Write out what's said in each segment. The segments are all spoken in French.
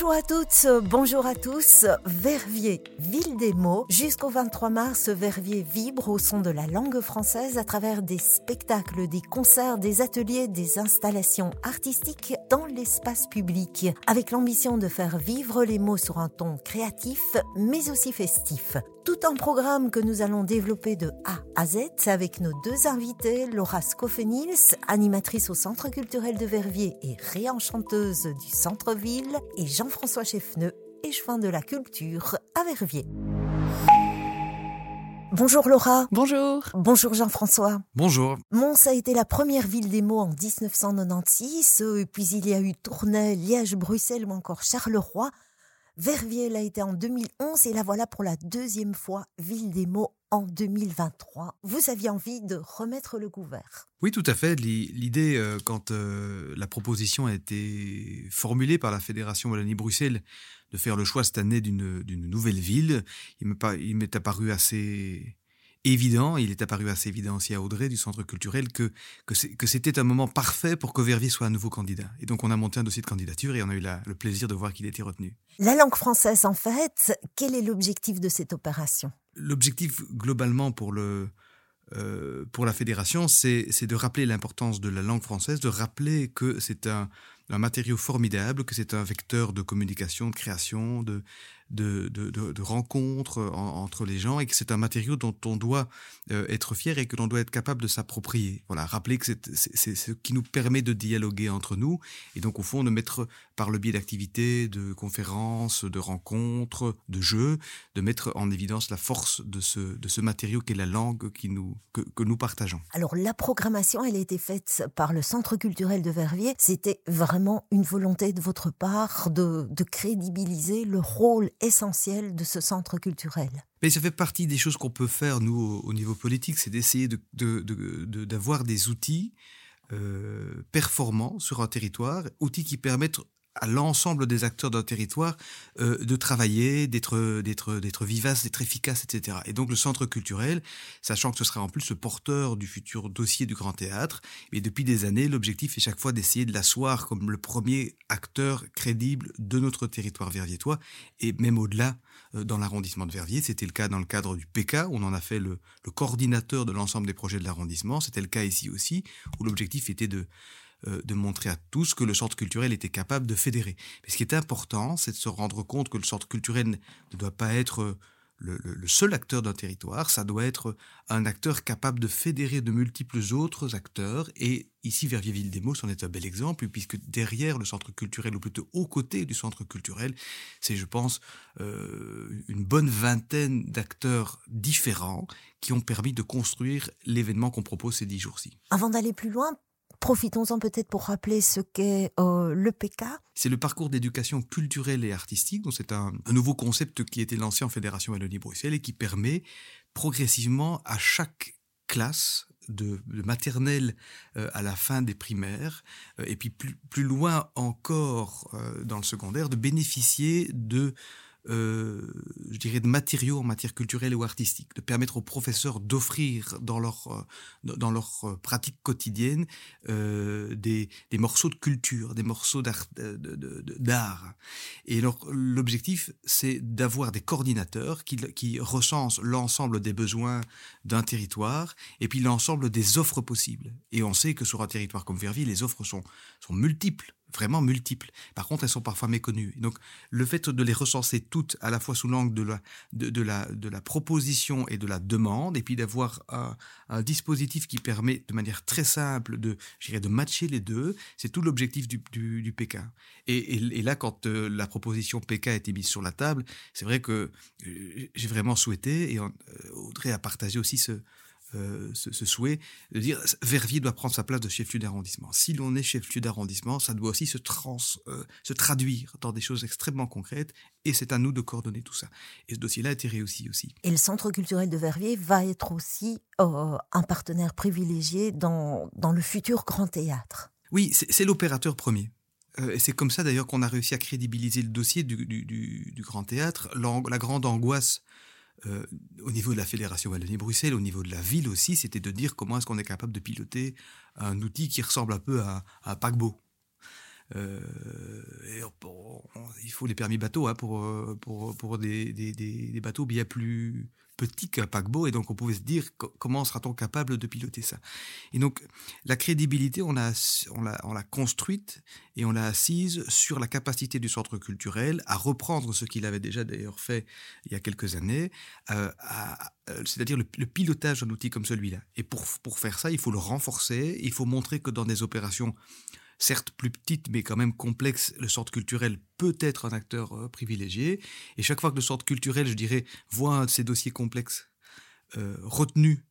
Bonjour à toutes, bonjour à tous. Verviers, ville des mots. Jusqu'au 23 mars, Verviers vibre au son de la langue française à travers des spectacles, des concerts, des ateliers, des installations artistiques dans l'espace public, avec l'ambition de faire vivre les mots sur un ton créatif, mais aussi festif. Tout un programme que nous allons développer de A à Z avec nos deux invités, Laura Scofenils, animatrice au Centre culturel de Verviers et réenchanteuse du centre-ville, et Jean-François Cheffneux, échevin de la culture à Verviers. Bonjour Laura. Bonjour. Bonjour Jean-François. Bonjour. Mons a été la première ville des mots en 1996, puis il y a eu Tournai, Liège, Bruxelles ou encore Charleroi. Verviers l'a été en 2011 et la voilà pour la deuxième fois Ville des mots en 2023. Vous aviez envie de remettre le couvert. Oui, tout à fait. L'idée, euh, quand euh, la proposition a été formulée par la Fédération Wallonie-Bruxelles de faire le choix cette année d'une nouvelle ville, il m'est apparu assez évident, il est apparu assez évident aussi à Audrey du Centre culturel que, que c'était un moment parfait pour que Verviers soit un nouveau candidat. Et donc on a monté un dossier de candidature et on a eu le plaisir de voir qu'il était retenu. La langue française, en fait, quel est l'objectif de cette opération? L'objectif globalement pour le, euh, pour la fédération, c'est de rappeler l'importance de la langue française, de rappeler que c'est un, un matériau formidable, que c'est un vecteur de communication, de création, de, de, de, de, rencontres entre les gens et que c'est un matériau dont on doit euh, être fier et que l'on doit être capable de s'approprier. Voilà, rappeler que c'est ce qui nous permet de dialoguer entre nous et donc au fond de mettre par le biais d'activités, de conférences, de rencontres, de jeux, de mettre en évidence la force de ce, de ce matériau qu'est la langue qui nous, que, que nous partageons. Alors la programmation, elle a été faite par le Centre culturel de Verviers. C'était vraiment une volonté de votre part de, de crédibiliser le rôle essentiel de ce centre culturel. Mais ça fait partie des choses qu'on peut faire, nous, au, niveau politique, c'est d'essayer d'avoir de, de, des outils euh, performants sur un territoire, outils qui permettent à l'ensemble des acteurs d'un territoire euh, de travailler, d'être d'être d'être vivace, d'être efficace, etc. Et donc le centre culturel, sachant que ce sera en plus le porteur du futur dossier du Grand Théâtre, et depuis des années, l'objectif est chaque fois d'essayer de l'asseoir comme le premier acteur crédible de notre territoire verviétois, et même au-delà euh, dans l'arrondissement de Verviers. C'était le cas dans le cadre du PK, on en a fait le, coordinateur de l'ensemble des projets de l'arrondissement. C'était le cas ici aussi, où l'objectif était de de montrer à tous que le centre culturel était capable de fédérer. Mais ce qui est important, c'est de se rendre compte que le centre culturel ne doit pas être euh, le, seul acteur d'un territoire, ça doit être un acteur capable de fédérer de multiples autres acteurs. Et ici, Verviers-Ville-des-Mots, c'en est un bel exemple, puisque derrière le centre culturel, ou plutôt aux côtés du centre culturel, c'est, je pense, euh, une bonne vingtaine d'acteurs différents qui ont permis de construire l'événement qu'on propose ces dix jours-ci. Avant d'aller plus loin, Profitons-en peut-être pour rappeler ce qu'est euh, le PK. C'est le parcours d'éducation culturelle et artistique. Donc c'est un, nouveau concept qui a été lancé en Fédération Wallonie-Bruxelles et qui permet progressivement à chaque classe de, maternelle euh, à la fin des primaires, euh, et puis plus, plus, loin encore dans le secondaire, de bénéficier de euh, je dirais, de matériaux en matière culturelle ou artistique, de permettre aux professeurs d'offrir dans leur, euh, dans leur euh, pratique quotidienne euh, des, des, morceaux de culture, des morceaux d'art. Et l'objectif, c'est d'avoir des coordinateurs qui, qui recensent l'ensemble des besoins d'un territoire et puis l'ensemble des offres possibles. Et on sait que sur un territoire comme Verviers, les offres sont, sont multiples vraiment multiples. Par contre, elles sont parfois méconnues. donc, le fait de les recenser toutes à la fois sous l'angle de la, de, la, de la proposition et de la demande, et puis d'avoir un, dispositif qui permet de manière très simple de, de matcher les deux, c'est tout l'objectif du, du, PK. Et, là, quand euh, la proposition PK a été mise sur la table, c'est vrai que euh, j'ai vraiment souhaité, et euh, Audrey a partagé aussi ce, euh, ce, souhait de dire Verviers doit prendre sa place de chef-lieu d'arrondissement. Si l'on est chef-lieu d'arrondissement, ça doit aussi se, trans, euh, se traduire dans des choses extrêmement concrètes et c'est à nous de coordonner tout ça. Et ce dossier-là a été réussi aussi. Et le Centre culturel de Verviers va être aussi euh, un partenaire privilégié dans, dans le futur Grand Théâtre. Oui, c'est l'opérateur premier. Et c'est comme ça d'ailleurs qu'on a réussi à crédibiliser le dossier du, du, du Grand Théâtre. La grande angoisse euh, au niveau de la Fédération Wallonie-Bruxelles, au niveau de la ville aussi, c'était de dire comment est-ce qu'on est capable de piloter un outil qui ressemble un peu à, un paquebot. Il faut les permis bateaux hein, pour, pour, pour des, des, des, bateaux bien plus petit qu'un paquebot, et donc on pouvait se dire comment sera-t-on capable de piloter ça? Et donc la crédibilité, on l'a on l'a on construite et on l'a assise sur la capacité du centre culturel à reprendre ce qu'il avait déjà d'ailleurs fait il y a quelques années, euh, euh, c'est-à-dire le, le, pilotage d'un outil comme celui-là. Et pour pour faire ça, il faut le renforcer, il faut montrer que dans des opérations certes plus petite, mais quand même complexe, le centre culturel peut être un acteur euh, privilégié. Et chaque fois que le centre culturel, je dirais, voit un de ces dossiers complexes euh, retenu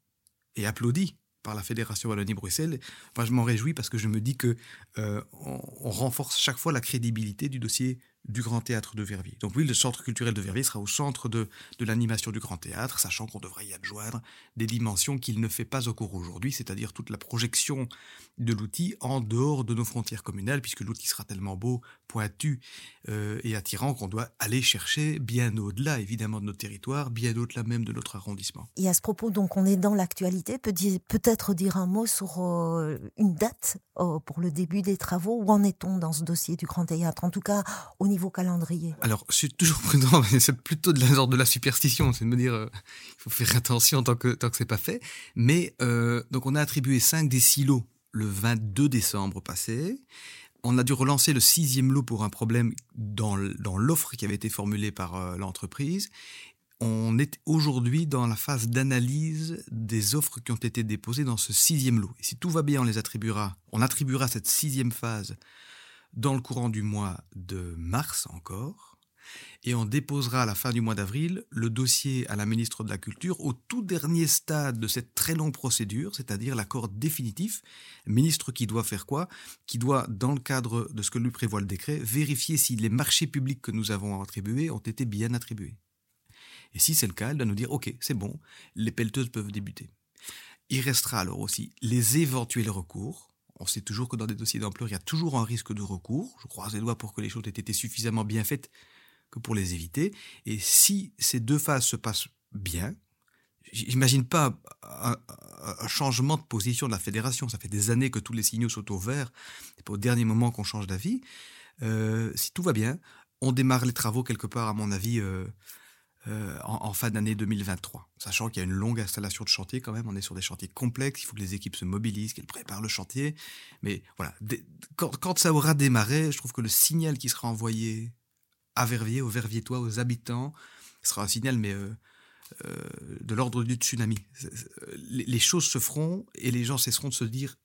et applaudi par la Fédération Wallonie-Bruxelles, je m'en réjouis parce que je me dis que euh, on, renforce chaque fois la crédibilité du dossier du Grand Théâtre de Verviers. Donc oui, le Centre culturel de Verviers sera au centre de, de l'animation du Grand Théâtre, sachant qu'on devrait y adjoindre des dimensions qu'il ne fait pas cours aujourd'hui, c'est-à-dire toute la projection de l'outil en dehors de nos frontières communales, puisque l'outil sera tellement beau, pointu euh, et attirant qu'on doit aller chercher bien au-delà, évidemment, de notre territoire, bien au-delà même de notre arrondissement. Et à ce propos, donc, on est dans l'actualité, peut-être dire un mot sur euh, une date euh, pour le début des travaux. Où en est-on dans ce dossier du Grand Théâtre, en tout cas au niveau calendrier Alors, je suis toujours prudent, c'est plutôt de l'ordre de la superstition, c'est de me dire, euh, il faut faire attention tant que tant que c'est pas fait. Mais euh, donc, on a attribué 5 des 6 lots le 22 décembre passé. On a dû relancer le sixième lot pour un problème dans, dans l'offre qui avait été formulée par euh, l'entreprise. On est aujourd'hui dans la phase d'analyse des offres qui ont été déposées dans ce sixième lot. Et si tout va bien, on les attribuera, on attribuera cette sixième phase dans le courant du mois de mars encore, et on déposera à la fin du mois d'avril le dossier à la ministre de la Culture au tout dernier stade de cette très longue procédure, c'est-à-dire l'accord définitif, ministre qui doit faire quoi? Qui doit, dans le cadre de ce que lui prévoit le décret, vérifier si les marchés publics que nous avons attribués ont été bien attribués. Et si c'est le cas, elle doit nous dire, OK, c'est bon, les pelleteuses peuvent débuter. Il restera alors aussi les éventuels recours, on sait toujours que dans des dossiers d'ampleur, il y a toujours un risque de recours. Je croise les doigts pour que les choses aient été suffisamment bien faites que pour les éviter. Et si ces deux phases se passent bien, j'imagine pas un, changement de position de la fédération. Ça fait des années que tous les signaux sont au vert. C'est pas au dernier moment qu'on change d'avis. Euh, si tout va bien, on démarre les travaux quelque part, à mon avis, euh, euh, en, fin d'année 2023. Sachant qu'il y a une longue installation de chantier quand même, on est sur des chantiers complexes, il faut que les équipes se mobilisent, qu'elles préparent le chantier. Mais voilà, quand, ça aura démarré, je trouve que le signal qui sera envoyé à Verviers, aux Verviétois, aux habitants, sera un signal mais euh, euh, de l'ordre du tsunami. les choses se feront et les gens cesseront de se dire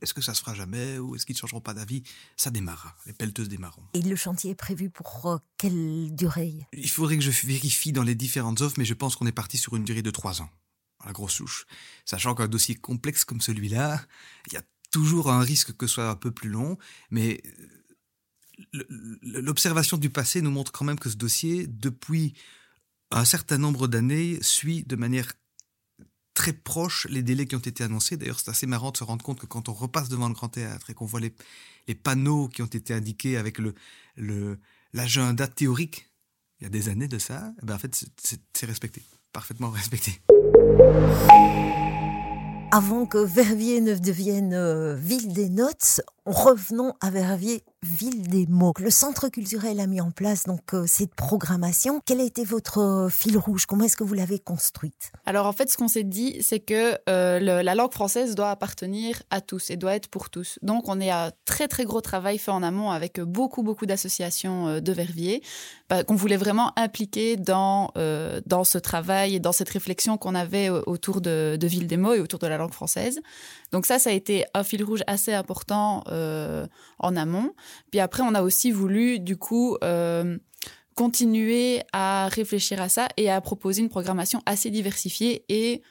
est-ce que ça se fera jamais ou est-ce qu'ils ne changeront pas d'avis? Ça démarre, les pelleteuses démarreront. Et le chantier est prévu pour euh, quelle durée? Il faudrait que je vérifie dans les différentes offres, mais je pense qu'on est parti sur une durée de trois ans, à la grosse louche. Sachant qu'un dossier complexe comme celui-là, il y a toujours un risque que ce soit un peu plus long, mais euh, l'observation du passé nous montre quand même que ce dossier, depuis un certain nombre d'années, suit de manière très proches les délais qui ont été annoncés. D'ailleurs, c'est assez marrant de se rendre compte que quand on repasse devant le Grand Théâtre et qu'on voit les, panneaux qui ont été indiqués avec le l'agenda théorique, il y a des années de ça, eh ben en fait, c'est respecté, parfaitement respecté. Avant que Verviers ne devienne euh, ville des notes, revenons à Verviers ville des mots. Le centre culturel a mis en place donc euh, cette programmation. Quel a été votre euh, fil rouge? Comment est-ce que vous l'avez construite? Alors en fait, ce qu'on s'est dit, c'est que euh, la langue française doit appartenir à tous et doit être pour tous. Donc on est à très très gros travail fait en amont avec beaucoup beaucoup d'associations de Verviers bah, qu'on voulait vraiment impliquer dans dans ce travail et dans cette réflexion qu'on avait autour de, de Ville des mots et autour de la langue française. Donc ça, ça a été un fil rouge assez important en amont. Puis après, on a aussi voulu, du coup, euh, continuer à réfléchir à ça et à proposer une programmation assez diversifiée et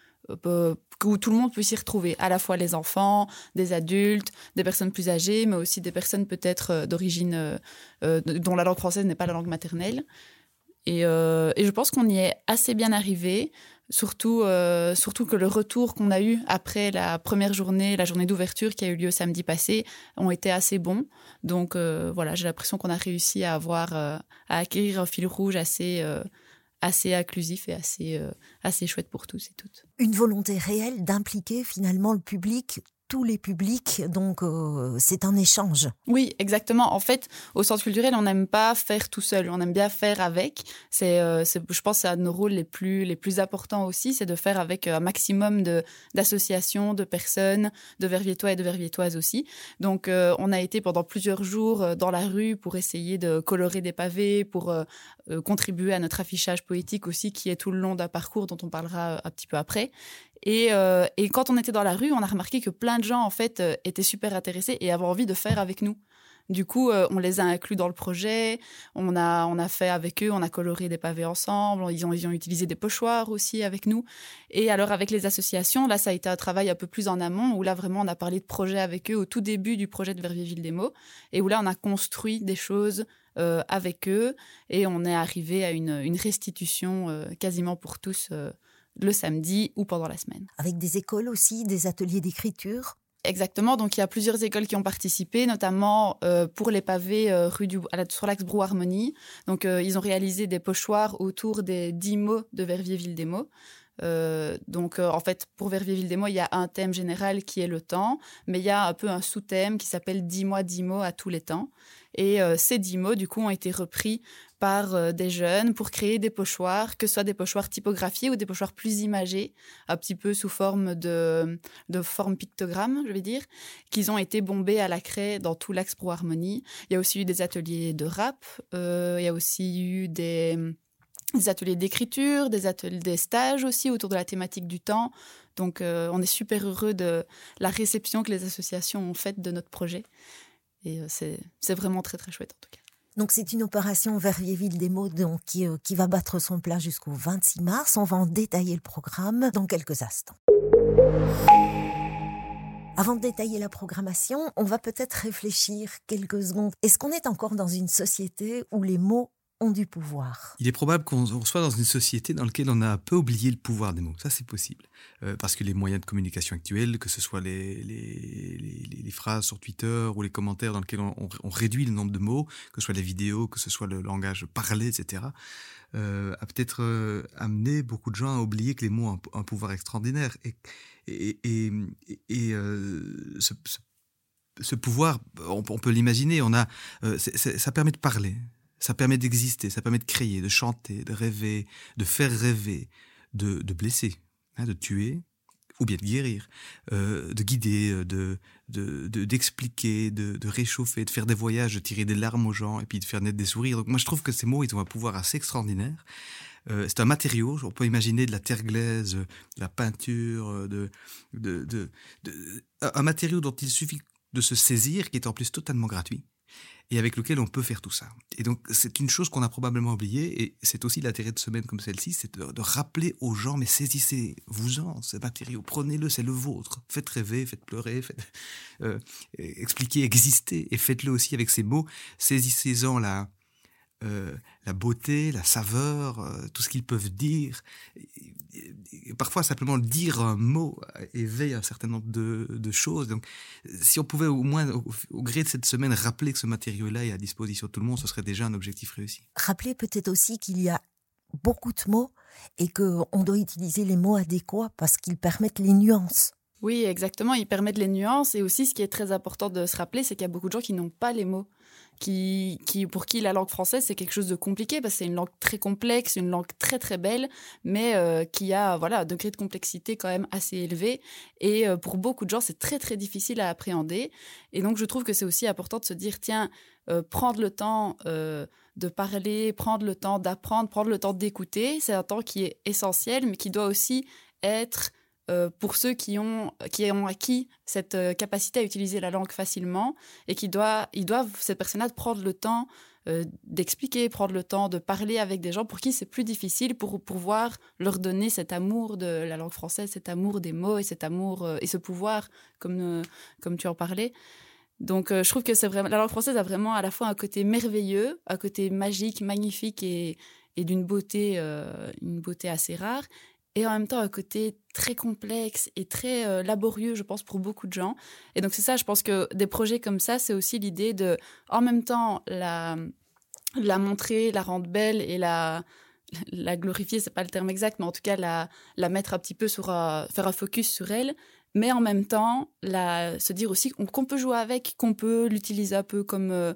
euh, où tout le monde puisse s'y retrouver, à la fois les enfants, des adultes, des personnes plus âgées, mais aussi des personnes peut-être euh, d'origine dont la langue française n'est pas la langue maternelle. Et je pense qu'on y est assez bien arrivé. Surtout, euh, surtout que le retour qu'on a eu après la première journée, la journée d'ouverture qui a eu lieu samedi passé, ont été assez bons. Donc euh, voilà, j'ai l'impression qu'on a réussi à avoir, euh, à acquérir un fil rouge assez, assez inclusif et assez, assez chouette pour tous et toutes. Une volonté réelle d'impliquer finalement le public tous les publics, donc euh, c'est un échange. Oui, exactement. En fait, au centre culturel, on n'aime pas faire tout seul, on aime bien faire avec. C'est, euh, je pense, c'est un de nos rôles les plus les plus importants aussi, c'est de faire avec un maximum de d'associations, de personnes, de Verviétois et de Verviétoises aussi. Donc, euh, on a été pendant plusieurs jours dans la rue pour essayer de colorer des pavés, pour contribuer à notre affichage poétique aussi, qui est tout le long d'un parcours dont on parlera un petit peu après. Euh, et, quand on était dans la rue, on a remarqué que plein de gens, en fait, euh, étaient super intéressés et avaient envie de faire avec nous. Du coup, euh, on les a inclus dans le projet. On a, on a fait avec eux, on a coloré des pavés ensemble. Ils ont, ils ont utilisé des pochoirs aussi avec nous. Et alors, avec les associations, là, ça a été un travail un peu plus en amont, où là, vraiment, on a parlé de projet avec eux au tout début du projet de Verviers-Ville des mots. Et où là, on a construit des choses avec eux. Et on est arrivé à une, une restitution quasiment pour tous le samedi ou pendant la semaine. Avec des écoles aussi, des ateliers d'écriture? Exactement, donc il y a plusieurs écoles qui ont participé, notamment euh, pour les pavés euh, rue du, sur l'axe Brou Harmonie. Donc euh, ils ont réalisé des pochoirs autour des dix mots de Verviers-Ville-des-Mots. donc en fait, pour Verviers-Ville-des-Mots, il y a un thème général qui est le temps, mais il y a un peu un sous-thème qui s'appelle 10 mois, 10 mots à tous les temps. Et ces dix mots, du coup, ont été repris par euh, des jeunes pour créer des pochoirs, que ce soit des pochoirs typographiés ou des pochoirs plus imagés, un petit peu sous forme de, de forme pictogramme, je vais dire, qu'ils ont été bombés à la craie dans tout l'axe Pro Harmonie. Il y a aussi eu des ateliers de rap, euh, il y a aussi eu des, ateliers d'écriture, des ateliers, des stages aussi autour de la thématique du temps. Donc, euh, on est super heureux de la réception que les associations ont faite de notre projet. Et c'est vraiment très, très chouette en tout cas. Donc c'est une opération Verviers-Ville des mots qui, euh, qui va battre son plein jusqu'au 26 mars. On va en détailler le programme dans quelques instants. Avant de détailler la programmation, on va peut-être réfléchir quelques secondes. Est-ce qu'on est encore dans une société où les mots ont du pouvoir. Il est probable qu'on soit dans une société dans laquelle on a un peu oublié le pouvoir des mots. Ça, c'est possible. Euh, parce que les moyens de communication actuels, que ce soit les, phrases sur Twitter ou les commentaires dans lesquels on, réduit le nombre de mots, que ce soit les vidéos, que ce soit le langage parlé, etc., euh, a peut-être euh, amené beaucoup de gens à oublier que les mots ont un, pouvoir extraordinaire. Et, ce, ce, pouvoir, on, peut l'imaginer, on a, ça permet de parler. Ça permet d'exister, ça permet de créer, de chanter, de rêver, de faire rêver, de, blesser, hein, de tuer ou bien de guérir, euh, de guider, euh, de d'expliquer, de, réchauffer, de faire des voyages, de tirer des larmes aux gens et puis de faire naître des sourires. Donc moi je trouve que ces mots, ils ont un pouvoir assez extraordinaire. Euh, c'est un matériau, on peut imaginer de la terre glaise, de la peinture, de, de, un matériau dont il suffit de se saisir, qui est en plus totalement gratuit et avec lequel on peut faire tout ça. Et donc, c'est une chose qu'on a probablement oubliée, et c'est aussi l'intérêt de semaines comme celle-ci, c'est de, rappeler aux gens, mais saisissez-vous-en, ce matériau, prenez-le, c'est le vôtre. Faites rêver, faites pleurer, faites, euh, expliquez, existez, et faites-le aussi avec ces mots. Saisissez-en la, euh, la beauté, la saveur, euh, tout ce qu'ils peuvent dire. parfois, simplement dire un mot éveille un certain nombre de, choses. Donc, si on pouvait au moins, au, gré de cette semaine, rappeler que ce matériau-là est à disposition de tout le monde, ce serait déjà un objectif réussi. Rappeler peut-être aussi qu'il y a beaucoup de mots et qu'on doit utiliser les mots adéquats parce qu'ils permettent les nuances. Oui, exactement. Ils permettent les nuances. Et aussi, ce qui est très important de se rappeler, c'est qu'il y a beaucoup de gens qui n'ont pas les mots qui, pour qui la langue française c'est quelque chose de compliqué parce que c'est une langue très complexe, une langue très très belle, mais euh, qui a voilà un degré de complexité quand même assez élevé. Et euh, pour beaucoup de gens c'est très très difficile à appréhender. Et donc je trouve que c'est aussi important de se dire tiens euh, prendre le temps de parler, prendre le temps d'apprendre, prendre le temps d'écouter, c'est un temps qui est essentiel, mais qui doit aussi être euh, pour ceux qui ont, qui ont acquis cette euh, capacité à utiliser la langue facilement et qui doivent, ils doivent, ces personnes-là, prendre le temps euh, d'expliquer, prendre le temps de parler avec des gens pour qui c'est plus difficile pour pouvoir leur donner cet amour de la langue française, cet amour des mots et cet amour et ce pouvoir, comme, comme tu en parlais. Donc, je trouve que c'est vraiment, la langue française a vraiment à la fois un côté merveilleux, un côté magique, magnifique et, et d'une beauté, une beauté assez rare et en même temps un côté très complexe et très euh, laborieux, je pense, pour beaucoup de gens. Et donc c'est ça, je pense que des projets comme ça, c'est aussi l'idée de, en même temps, la, la montrer, la rendre belle et la, la glorifier, c'est pas le terme exact, mais en tout cas la, la mettre un petit peu sur, faire un focus sur elle, mais en même temps, se dire aussi qu'on peut jouer avec, qu'on peut l'utiliser un peu comme, euh,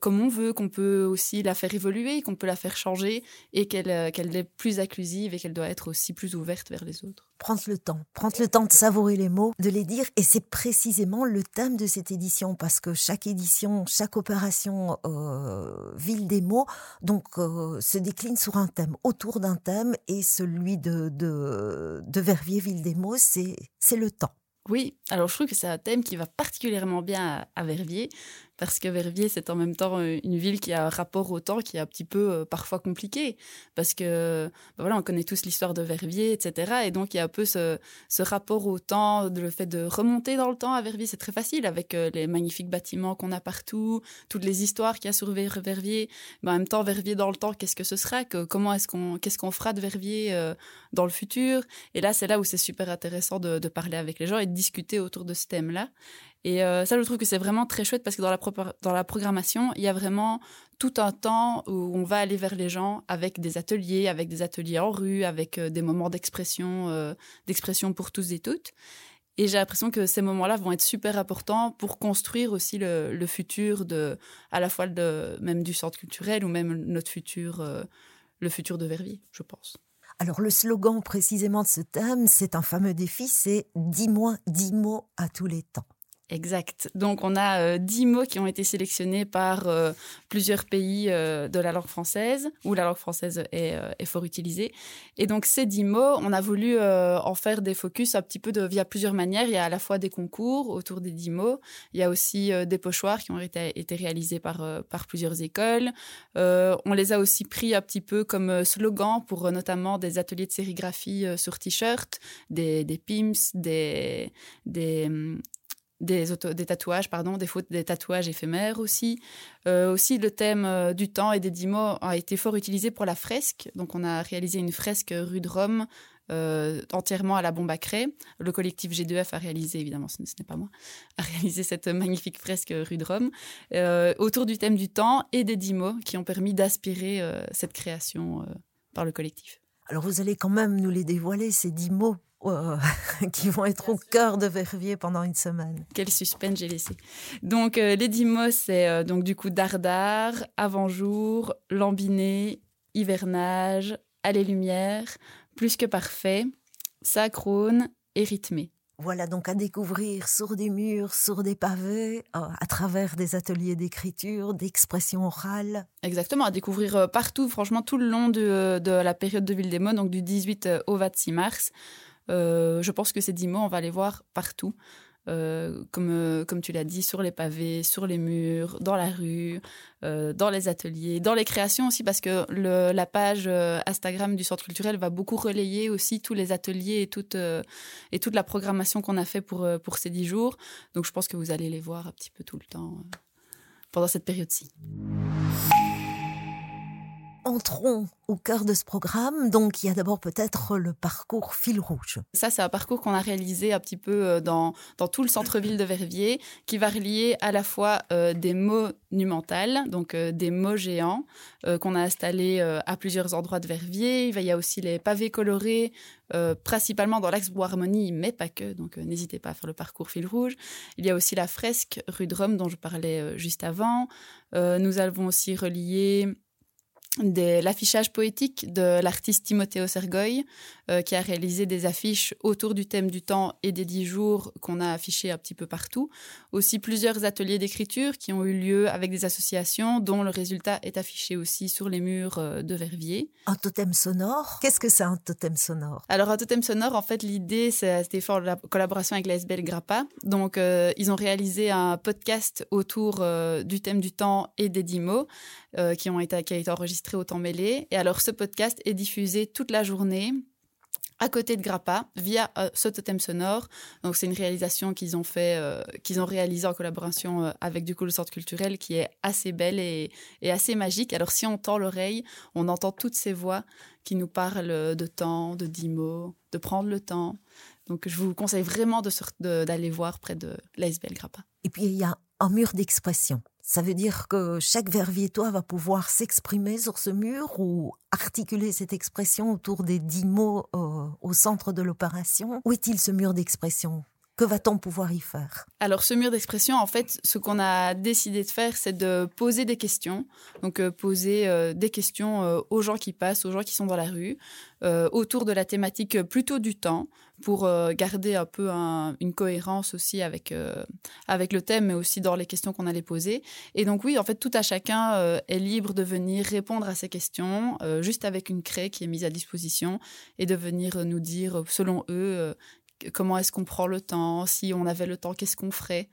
comme on veut, qu'on peut aussi la faire évoluer, qu'on peut la faire changer et qu'elle euh, est plus inclusive et qu'elle doit être aussi plus ouverte vers les autres. Prendre le temps, prendre le temps de savourer les mots, de les dire. Et c'est précisément le thème de cette édition parce que chaque édition, chaque opération euh, Ville des mots donc se décline sur un thème, autour d'un thème. Et celui de, de, de Verviers Ville des mots, c'est le temps. Oui, alors je trouve que c'est un thème qui va particulièrement bien à Verviers parce que Verviers, c'est en même temps euh, une ville qui a un rapport au temps qui est un petit peu euh, parfois compliqué, parce que bah voilà, on connaît tous l'histoire de Verviers, etc. Et donc il y a un peu ce, ce rapport au temps, le fait de remonter dans le temps à Verviers, c'est très facile avec euh, les magnifiques bâtiments qu'on a partout, toutes les histoires qu'il y a sur Verviers. Mais en même temps, Verviers dans le temps, qu'est-ce que ce sera? Que, Comment est-ce qu'on qu'est-ce qu'on fera de Verviers dans le futur? Et là, c'est là où c'est super intéressant de, de parler avec les gens et de discuter autour de ce thème-là. Et euh, ça, je trouve que c'est vraiment très chouette parce que dans la, dans la programmation, il y a vraiment tout un temps où on va aller vers les gens avec des ateliers, avec des ateliers en rue, avec euh, des moments d'expression, euh, d'expression pour tous et toutes. Et j'ai l'impression que ces moments-là vont être super importants pour construire aussi le, futur de, à la fois de, même du centre culturel ou même notre futur, le futur de Verviers, je pense. Alors le slogan précisément de ce thème, c'est un fameux défi, c'est dis-moi dix mots à tous les temps. Exact. Donc, on a euh, dix mots qui ont été sélectionnés par euh, plusieurs pays euh, de la langue française, où la langue française est, fort utilisée. Et donc, ces dix mots, on a voulu en faire des focus un petit peu de, via plusieurs manières. Il y a à la fois des concours autour des dix mots. Il y a aussi des pochoirs qui ont été, réalisés par, par plusieurs écoles. on les a aussi pris un petit peu comme slogan pour notamment des ateliers de sérigraphie sur t-shirt, des, des PIMS, des, des, des, des tatouages, pardon, des, des tatouages éphémères aussi. Euh, aussi, le thème euh, du temps et des dix mots a été fort utilisé pour la fresque. Donc, on a réalisé une fresque rue de Rome euh, entièrement à la bombe à craie. Le collectif G2F a réalisé, évidemment, ce n'est pas moi, a réalisé cette magnifique fresque rue de Rome autour du thème du temps et des dix mots qui ont permis d'aspirer cette création par le collectif. Alors, vous allez quand même nous les dévoiler, ces dix mots euh, qui vont être au cœur de Verviers pendant une semaine. Quel suspense j'ai laissé. Donc, euh, les dix mots, c'est euh, donc du coup Dardar, Avant-jour, Lambiné, Hivernage, Allées-Lumières, Plus que parfait, Sacrone et Rythmé. Voilà donc à découvrir sur des murs, sur des pavés, à travers des ateliers d'écriture, d'expression orale. Exactement, à découvrir partout, franchement, tout le long de, de la période de Ville des Mots, donc du 18 au 26 mars. Euh, je pense que ces dix mots, on va les voir partout. Euh, comme, euh, comme tu l'as dit, sur les pavés, sur les murs, dans la rue, dans les ateliers, dans les créations aussi, parce que la page Instagram du Centre culturel va beaucoup relayer aussi tous les ateliers et toute, et toute la programmation qu'on a fait pour, pour ces dix jours. Donc je pense que vous allez les voir un petit peu tout le temps pendant cette période-ci entrons au cœur de ce programme. Donc, il y a d'abord peut-être le parcours fil rouge. Ça, c'est un parcours qu'on a réalisé un petit peu euh, dans, dans tout le centre-ville de Verviers, qui va relier à la fois euh, des monumentales, donc euh, des mots géants, qu'on a installés à plusieurs endroits de Verviers. Il y a aussi les pavés colorés, principalement dans l'axe Bois-Harmonie, mais pas que. Donc, n'hésitez pas à faire le parcours fil rouge. Il y a aussi la fresque rue de Rome, dont je parlais juste avant. nous avons aussi relié de l'affichage poétique de l'artiste Timothéo Sergoy, euh, qui a réalisé des affiches autour du thème du temps et des dix jours qu'on a affichés un petit peu partout. Aussi plusieurs ateliers d'écriture qui ont eu lieu avec des associations dont le résultat est affiché aussi sur les murs euh, de Verviers. Un totem sonore? Qu'est-ce que c'est un totem sonore? Alors un totem sonore, en fait, l'idée, c'était fort la collaboration avec la SBL Grappa. Donc, euh, ils ont réalisé un podcast autour du thème du temps et des dix mots qui, ont été, qui a été enregistré au temps mêlé. Et alors, ce podcast est diffusé toute la journée à côté de Grappa via euh, ce totem sonore. Donc c'est une réalisation qu'ils ont fait, euh, qu'ils ont réalisé en collaboration euh, avec du coup le centre culturel qui est assez belle et, et assez magique. Alors si on tend l'oreille, on entend toutes ces voix qui nous parlent de temps, de dix mots, de prendre le temps. Donc je vous conseille vraiment d'aller voir près de l'ASBL Grappa. Et puis il y a un mur d'expression. Ça veut dire que chaque verviétois va pouvoir s'exprimer sur ce mur ou articuler cette expression autour des dix mots euh, au centre de l'opération. Où est-il ce mur d'expression? Que va-t-on pouvoir y faire? Alors, ce mur d'expression, en fait, ce qu'on a décidé de faire, c'est de poser des questions. Donc, euh, poser euh, des questions euh, aux gens qui passent, aux gens qui sont dans la rue, autour de la thématique plutôt du temps, pour garder un peu une cohérence aussi avec, avec le thème, mais aussi dans les questions qu'on allait poser. Et donc, oui, en fait, tout à chacun est libre de venir répondre à ces questions, juste avec une craie qui est mise à disposition, et de venir nous dire, selon eux, comment est-ce qu'on prend le temps, si on avait le temps, qu'est-ce qu'on ferait.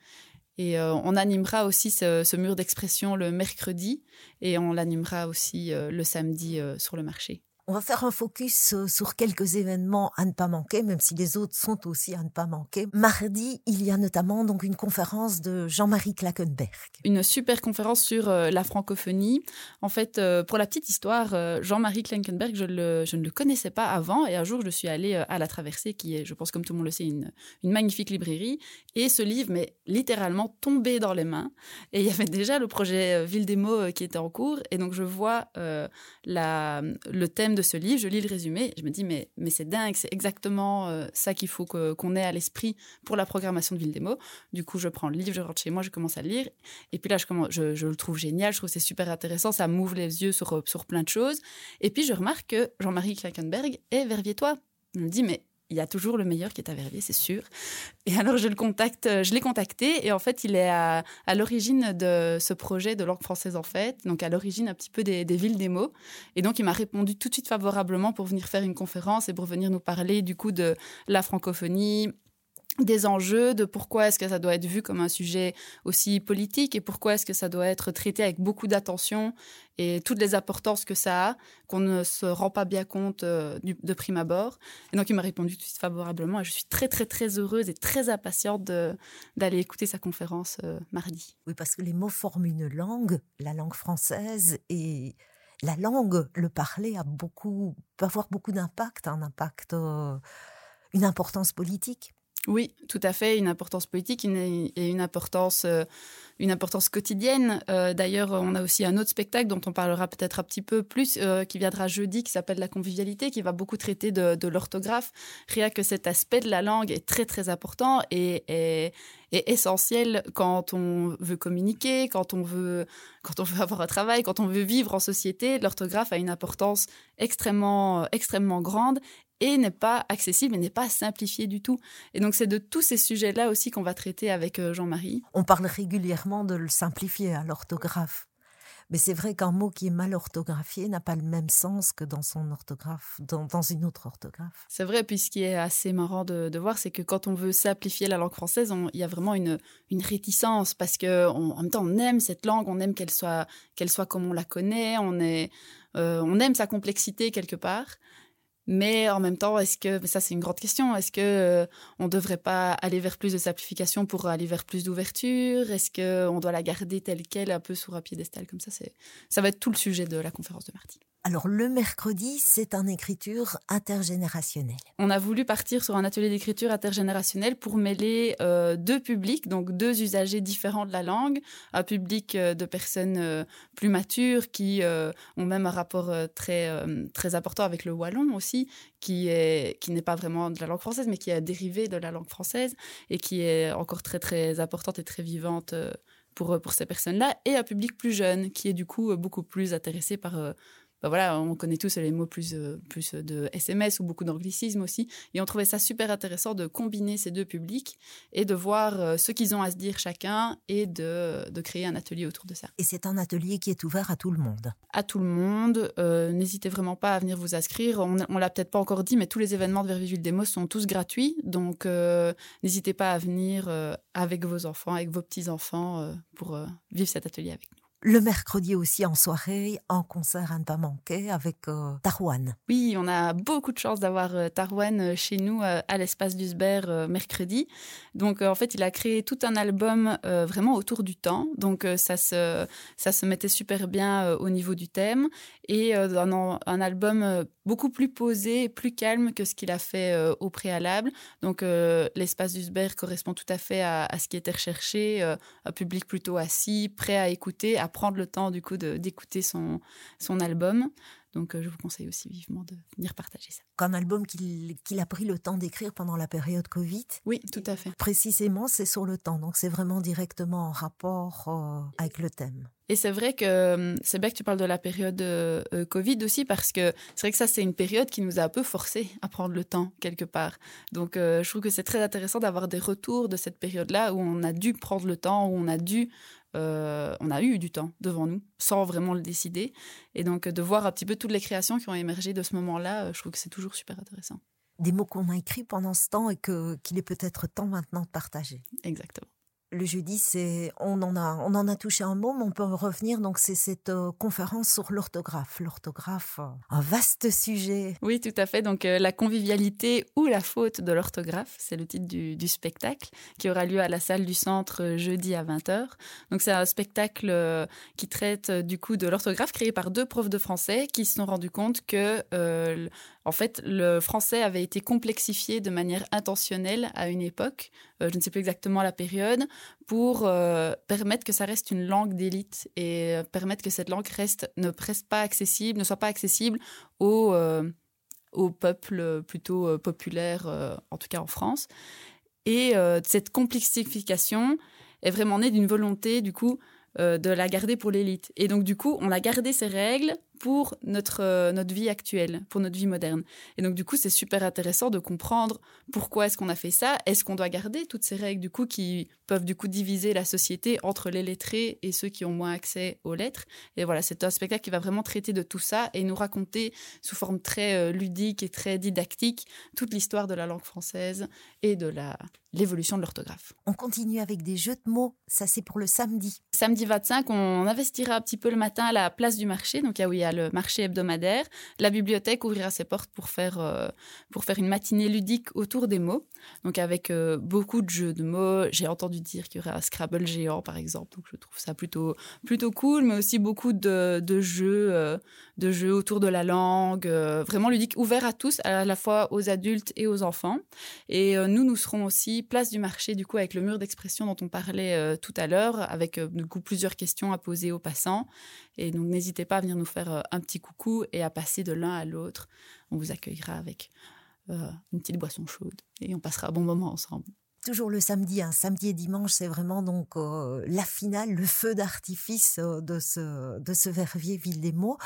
Et euh, on animera aussi ce, mur d'expression le mercredi et on l'animera aussi euh, le samedi euh, sur le marché. On va faire un focus euh, sur quelques événements à ne pas manquer, même si les autres sont aussi à ne pas manquer. Mardi, il y a notamment donc une conférence de Jean-Marie Klackenberg. Une super conférence sur euh, la francophonie. En fait, euh, pour la petite histoire, Jean-Marie Klackenberg, je, ne le connaissais pas avant. Et un jour, je suis allée à La Traversée, qui est, je pense, comme tout le monde le sait, une, magnifique librairie. Et ce livre m'est littéralement tombé dans les mains. Et il y avait déjà le projet Ville des mots qui était en cours. Et donc, je vois le thème de ce livre, je lis le résumé, je me dis mais, mais c'est dingue, c'est exactement euh, ça qu'il faut qu'on ait à l'esprit pour la programmation de Ville mots. Du coup, je prends le livre, je rentre chez moi, je commence à le lire. Et puis là, je, commence, je, le trouve génial, je trouve c'est super intéressant, ça m'ouvre les yeux sur, sur plein de choses. Et puis, je remarque que Jean-Marie Klackenberg est verviétois. Je me dis mais il y a toujours le meilleur qui est à Verviers, c'est sûr. Et alors euh, je l'ai contacté et en fait il est à, l'origine de ce projet de langue française en fait, donc à l'origine un petit peu des, villes des mots. Et donc il m'a répondu tout de suite favorablement pour venir faire une conférence et pour venir nous parler du coup de la francophonie, des enjeux, de pourquoi est-ce que ça doit être vu comme un sujet aussi politique et pourquoi est-ce que ça doit être traité avec beaucoup d'attention et toutes les importances que ça a, qu'on ne se rend pas bien compte euh, de prime abord. Et donc il m'a répondu tout de suite favorablement et je suis très très très heureuse et très impatiente d'aller écouter sa conférence euh, mardi. Oui, parce que les mots forment une langue, la langue française, et la langue, le parler a beaucoup, peut avoir beaucoup d'impact, un impact, euh, une importance politique. Oui, tout à fait, une importance politique et une importance, euh, une importance quotidienne. Euh, d'ailleurs, on a aussi un autre spectacle dont on parlera peut-être un petit peu plus, euh, qui viendra jeudi, qui s'appelle La convivialité, qui va beaucoup traiter de, l'orthographe. Rien que cet aspect de la langue est très très important et essentiel quand on veut communiquer, quand on veut, quand on veut avoir un travail, quand on veut vivre en société. L'orthographe a une importance extrêmement, extrêmement grande et n'est pas accessible et n'est pas simplifié du tout. Et donc c'est de tous ces sujets-là aussi qu'on va traiter avec euh, Jean-Marie. On parle régulièrement de le simplifier à l'orthographe. Mais c'est vrai qu'un mot qui est mal orthographié n'a pas le même sens que dans son orthographe, dans, une autre orthographe. C'est vrai, puis ce qui est assez marrant de, voir, c'est que quand on veut simplifier la langue française, il y a vraiment une, une réticence parce que en même temps, on aime cette langue, on aime qu'elle soit, qu'elle soit comme on la connaît, on, est, euh, on aime sa complexité quelque part. Mais en même temps, est-ce que, ça c'est une grande question, est-ce que euh, on ne devrait pas aller vers plus de simplification pour aller vers plus d'ouverture? Est-ce qu'on doit la garder telle qu'elle, un peu sur un piédestal comme ça? Ça va être tout le sujet de la conférence de mardi. Alors le mercredi, c'est un écriture intergénérationnelle. On a voulu partir sur un atelier d'écriture intergénérationnelle pour mêler euh, deux publics, donc deux usagers différents de la langue, un public euh, de personnes euh, plus matures qui ont même un rapport très très important avec le wallon aussi, qui est qui n'est pas vraiment de la langue française, mais qui est dérivé de la langue française et qui est encore très très importante et très vivante. pour, pour ces personnes-là, et un public plus jeune, qui est du coup beaucoup plus intéressé par, bah voilà, on connaît tous les mots plus, euh, plus de SMS ou beaucoup d'anglicisme aussi. Et on trouvait ça super intéressant de combiner ces deux publics et de voir euh, ce qu'ils ont à se dire chacun et de, de créer un atelier autour de ça. Et c'est un atelier qui est ouvert à tout le monde À tout le monde. Euh, n'hésitez vraiment pas à venir vous inscrire. On ne l'a peut-être pas encore dit, mais tous les événements de Verviville Demos sont tous gratuits. Donc n'hésitez pas à venir avec vos enfants, avec vos petits-enfants pour vivre cet atelier avec nous. Le mercredi aussi en soirée, en concert à ne pas manquer avec euh, Tarouane. Oui, on a beaucoup de chance d'avoir euh, Tarouane euh, chez nous à l'espace d'Usber mercredi. Donc en fait, il a créé tout un album vraiment autour du temps. Donc ça se ça se mettait super bien au niveau du thème et un, un, album beaucoup plus posé, plus calme que ce qu'il a fait au préalable. Donc l'espace d'Usber correspond tout à fait à, à, ce qui était recherché, un public plutôt assis, prêt à écouter, à prendre le temps du coup d'écouter son, son album. Donc je vous conseille aussi vivement de venir partager ça. Comme album qu'il a pris le temps d'écrire pendant la période Covid. Oui, tout à fait. Précisément, c'est sur le temps, donc c'est vraiment directement en rapport avec le thème. Et c'est vrai que hum, c'est bien que tu parles de la période euh, euh, Covid aussi parce que c'est vrai que ça c'est une période qui nous a un peu forcé à prendre le temps quelque part. Donc euh, je trouve que c'est très intéressant d'avoir des retours de cette période-là où on a dû prendre le temps, où on a dû on a eu du temps devant nous sans vraiment le décider. Et donc de voir un petit peu toutes les créations qui ont émergé de ce moment-là, je trouve que c'est toujours super intéressant. Des mots qu'on a écrits pendant ce temps et qu'il est peut-être temps maintenant de partager. Exactement le jeudi, c'est on en a on en a touché un mot, mais on peut revenir. Donc c'est cette euh, conférence sur l'orthographe. L'orthographe, euh, un vaste sujet. Oui, tout à fait. Donc euh, la convivialité ou la faute de l'orthographe, c'est le titre du, spectacle qui aura lieu à la salle du centre jeudi à 20h. Donc c'est un spectacle qui traite du coup de l'orthographe créé par deux profs de français qui se sont rendus compte que en fait, le français avait été complexifié de manière intentionnelle à une époque, je ne sais plus exactement la période, pour euh, permettre que ça reste une langue d'élite et euh, permettre que cette langue reste, ne reste pas accessible, ne soit pas accessible au, au peuple plutôt populaire, en tout cas en France. Et cette complexification est vraiment née d'une volonté, du coup, de la garder pour l'élite. Et donc, du coup, on a gardé ces règles pour notre, euh, notre vie actuelle, pour notre vie moderne. Et donc, du coup, c'est super intéressant de comprendre pourquoi est-ce qu'on a fait ça. Est-ce qu'on doit garder toutes ces règles, du coup, qui peuvent, du coup, diviser la société entre les lettrés et ceux qui ont moins accès aux lettres? Et voilà, c'est un spectacle qui va vraiment traiter de tout ça et nous raconter sous forme très euh, ludique et très didactique toute l'histoire de la langue française et de la, l'évolution de l'orthographe. On continue avec des jeux de mots. Ça, c'est pour le samedi. Samedi 25, on investira un petit peu le matin à la place du marché, donc là où il y a le marché hebdomadaire. La bibliothèque ouvrira ses portes pour faire, euh, pour faire une matinée ludique autour des mots, donc avec euh, beaucoup de jeux de mots. J'ai entendu dire qu'il y aurait un Scrabble géant, par exemple, donc je trouve ça plutôt, plutôt cool, mais aussi beaucoup de, de jeux, euh, de jeux autour de la langue, vraiment ludique, ouvert à tous, à la fois aux adultes et aux enfants. Et nous, nous serons aussi place du marché, du coup, avec le mur d'expression dont on parlait tout à l'heure, avec du coup plusieurs questions à poser aux passants. Et donc, n'hésitez pas à venir nous faire euh, un petit coucou et à passer de l'un à l'autre. On vous accueillera avec euh, une petite boisson chaude et on passera un bon moment ensemble. Toujours le samedi, hein. samedi et dimanche, c'est vraiment donc euh, la finale, le feu d'artifice de ce de ce Verviers Ville des mots.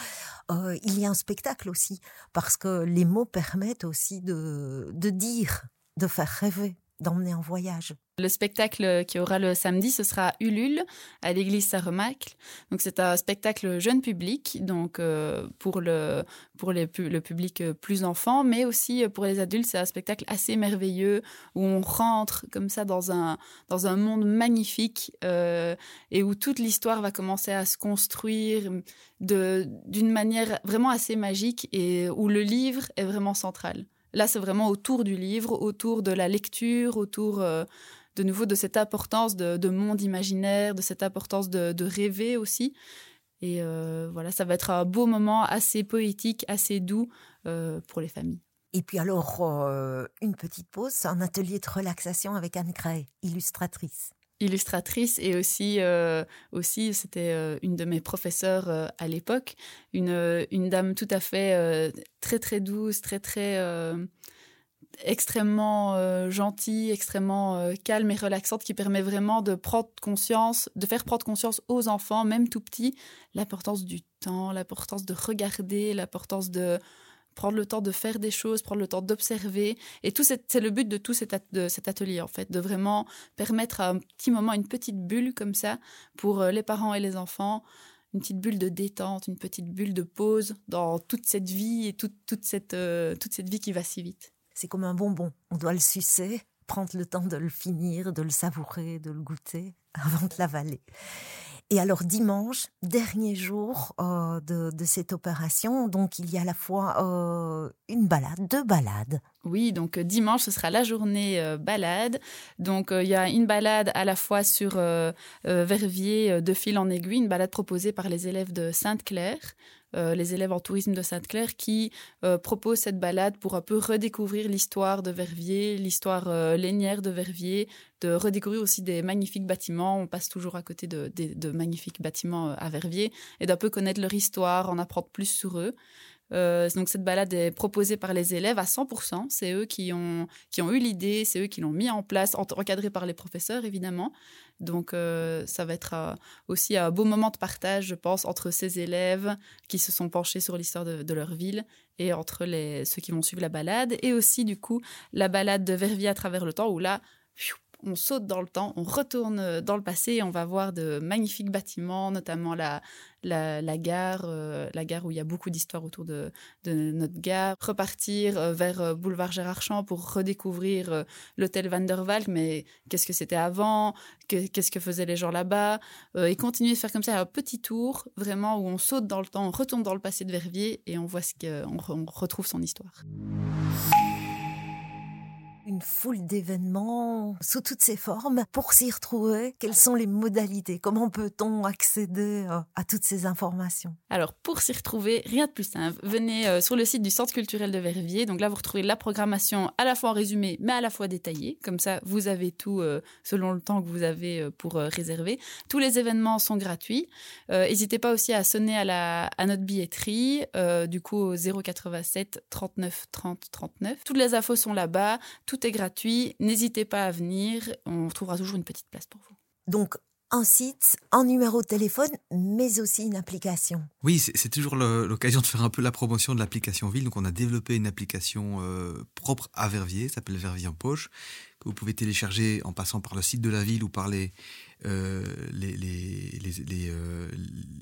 il y a un spectacle aussi parce que les mots permettent aussi de de dire, de faire rêver, d'emmener en voyage. Le spectacle qui aura le samedi, ce sera Ulule à l'église Saint-Remacle. Donc c'est un spectacle jeune public, donc euh, pour le pour le public euh, plus enfant, mais aussi euh, pour les adultes, c'est un spectacle assez merveilleux où on rentre comme ça dans un dans un monde magnifique et où toute l'histoire va commencer à se construire de d'une manière vraiment assez magique et où le livre est vraiment central. Là, c'est vraiment autour du livre, autour de la lecture, autour euh, de nouveau de cette importance de, monde imaginaire, de cette importance de, rêver aussi. Et euh, voilà, ça va être un beau moment assez poétique, assez doux euh, pour les familles. Et puis alors, une petite pause, un atelier de relaxation avec Anne Gray, illustratrice illustratrice et aussi, euh, aussi c'était euh, une de mes professeurs euh, à l'époque, une, une dame tout à fait très très douce, très très extrêmement gentille, extrêmement calme et relaxante qui permet vraiment de prendre conscience, de faire prendre conscience aux enfants, même tout petits, l'importance du temps, l'importance de regarder, l'importance de prendre le temps de faire des choses, prendre le temps d'observer. Et tout c'est le but de tout cet, atelier, en fait, de vraiment permettre à un petit moment, une petite bulle comme ça, pour euh, les parents et les enfants, une petite bulle de détente, une petite bulle de pause dans toute cette vie et toute, toute, cette, euh, toute cette vie qui va si vite. C'est comme un bonbon, on doit le sucer, prendre le temps de le finir, de le savourer, de le goûter avant de l'avaler. Et alors dimanche, dernier jour euh, de, cette opération, donc il y a à la fois euh, une balade, deux balades. Oui, donc euh, dimanche, ce sera la journée balade. Donc il y a une balade à la fois sur Verviers de fil en aiguille, une balade proposée par les élèves de Sainte-Claire. Euh, les élèves en tourisme de Sainte-Claire qui euh, proposent cette balade pour un peu redécouvrir l'histoire de Verviers, l'histoire euh, lénière de Verviers, de redécouvrir aussi des magnifiques bâtiments. On passe toujours à côté de, magnifiques bâtiments à Verviers et d'un peu connaître leur histoire, en apprendre plus sur eux. Euh, donc cette balade est proposée par les élèves à 100%. C'est eux qui ont, qui ont eu l'idée, c'est eux qui l'ont mis en place, encadré par les professeurs évidemment. Donc euh, ça va être aussi un beau moment de partage, je pense, entre ces élèves qui se sont penchés sur l'histoire de, leur ville et entre les, ceux qui vont suivre la balade. Et aussi du coup la balade de Verviers à travers le temps où là, on saute dans le temps, on retourne euh, dans le passé et on va voir de magnifiques bâtiments, notamment la, la, gare, euh, la gare où il y a beaucoup d'histoires autour de, notre gare. Repartir euh, vers boulevard Gérard Champ pour redécouvrir l'hôtel Van der Valk, mais qu'est-ce que c'était avant, qu'est-ce que faisaient les gens là-bas, et continuer de faire comme ça un petit tour, vraiment où on saute dans le temps, on retourne dans le passé de Verviers et on voit ce qu'on on retrouve son histoire une foule d'événements sous toutes ces formes. Pour s'y retrouver, quelles sont les modalités? Comment peut-on accéder euh, à toutes ces informations? Alors, pour s'y retrouver, rien de plus simple. Venez euh, sur le site du Centre culturel de Verviers. Donc là, vous retrouvez la programmation à la fois en résumé, mais à la fois détaillée. Comme ça, vous avez tout euh, selon le temps que vous avez pour réserver. Tous les événements sont gratuits. N'hésitez pas aussi à sonner à, notre billetterie, du coup au 087 39 30 39. Toutes les infos sont là-bas. Est gratuit. N'hésitez pas à venir. On trouvera toujours une petite place pour vous. Donc, un site, un numéro de téléphone, mais aussi une application. Oui, c'est toujours l'occasion de faire un peu la promotion de l'application Ville. Donc, on a développé une application euh, propre à Verviers, s'appelle Verviers en poche, que vous pouvez télécharger en passant par le site de la ville ou par les, euh, les, les, euh,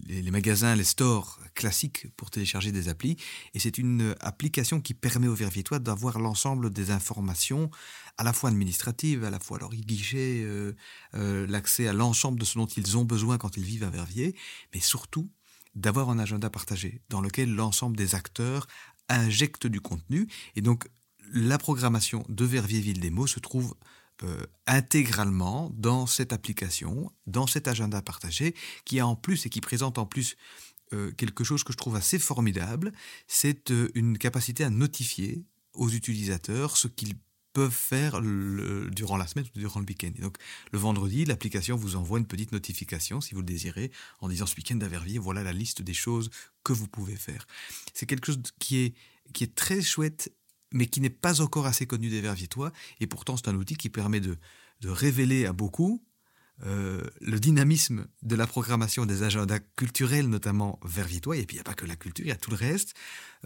les, les, magasins, les stores classiques pour télécharger des applis. Et c'est une application qui permet aux Verviétois d'avoir l'ensemble des informations, à la fois administratives, à la fois leur guichet, euh, euh, l'accès à l'ensemble de ce dont ils ont besoin quand ils vivent à Verviers, mais surtout d'avoir un agenda partagé dans lequel l'ensemble des acteurs injectent du contenu. Et donc, la programmation de Verviers Ville des mots se trouve euh, intégralement dans cette application, dans cet agenda partagé, qui a en plus et qui présente en plus euh, quelque chose que je trouve assez formidable, c'est euh, une capacité à notifier aux utilisateurs ce qu'ils peuvent faire durant la semaine ou durant le week-end. donc, le vendredi, l'application vous envoie une petite notification, si vous le désirez, en disant ce week-end à Verviers, voilà la liste des choses que vous pouvez faire. C'est quelque chose qui est, qui est très chouette mais qui n'est pas encore assez connu des Verviétois. Et pourtant, c'est un outil qui permet de, de révéler à beaucoup euh, le dynamisme de la programmation des agendas culturels, notamment verviétois. Et puis, il n'y a pas que la culture, il y a tout le reste.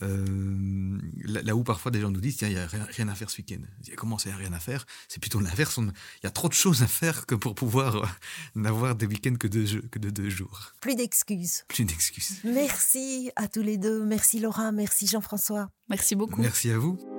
Euh, là, où parfois des gens nous disent, tiens, il n'y a rien, à faire ce week-end. Comment ça, il n'y a rien à faire? C'est plutôt l'inverse. Il y a trop de choses à faire que pour pouvoir euh, n'avoir des week-ends que, que de deux jours. Plus d'excuses. Plus d'excuses. Merci à tous les deux. Merci Laura, merci Jean-François. Merci beaucoup. Merci à vous.